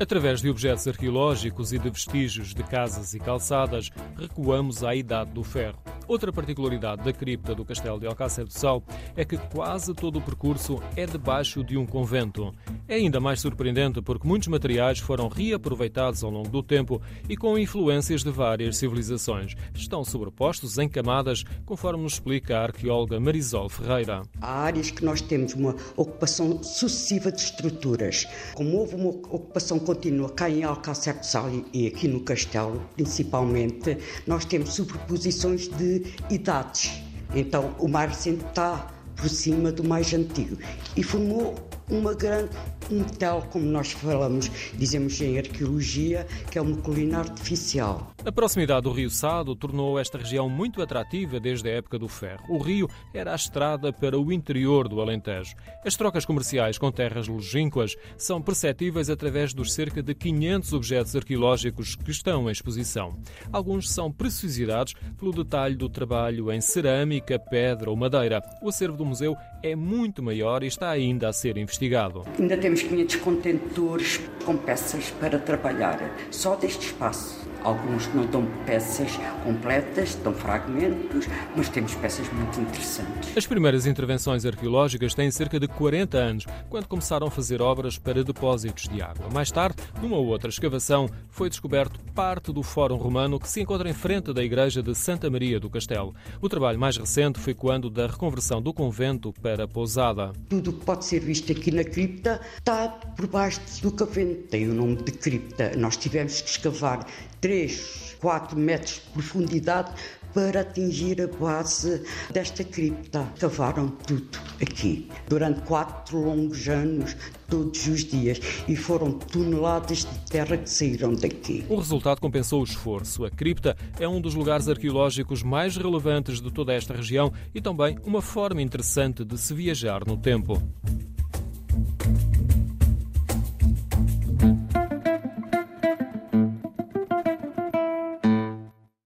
Através de objetos arqueológicos e de vestígios de casas e calçadas, recuamos à Idade do Ferro. Outra particularidade da cripta do Castelo de Alcácer do Sal é que quase todo o percurso é debaixo de um convento. É ainda mais surpreendente porque muitos materiais foram reaproveitados ao longo do tempo e com influências de várias civilizações. Estão sobrepostos em camadas, conforme nos explica a arqueóloga Marisol Ferreira. Há áreas que nós temos uma ocupação sucessiva de estruturas. Como houve uma ocupação contínua cá em Alcácer do Sal e aqui no Castelo, principalmente, nós temos superposições de idades. Então, o mais recente está por cima do mais antigo e formou uma grande um tal, como nós falamos, dizemos em arqueologia, que é uma colina artificial. A proximidade do Rio Sado tornou esta região muito atrativa desde a época do ferro. O rio era a estrada para o interior do Alentejo. As trocas comerciais com terras longínquas são perceptíveis através dos cerca de 500 objetos arqueológicos que estão em exposição. Alguns são preciosidades pelo detalhe do trabalho em cerâmica, pedra ou madeira. O acervo do museu é muito maior e está ainda a ser investigado. Ainda temos 500 contentores com peças para trabalhar, só deste espaço. Alguns não dão peças completas, dão fragmentos, mas temos peças muito interessantes. As primeiras intervenções arqueológicas têm cerca de 40 anos, quando começaram a fazer obras para depósitos de água. Mais tarde, numa outra escavação, foi descoberto parte do Fórum Romano que se encontra em frente da igreja de Santa Maria do Castelo. O trabalho mais recente foi quando da reconversão do convento para pousada. Tudo o que pode ser visto aqui na cripta está por baixo do convento. Tem o nome de cripta. Nós tivemos que escavar 3, 4 metros de profundidade para atingir a base desta cripta. Cavaram tudo aqui durante quatro longos anos, todos os dias, e foram toneladas de terra que saíram daqui. O resultado compensou o esforço. A cripta é um dos lugares arqueológicos mais relevantes de toda esta região e também uma forma interessante de se viajar no tempo.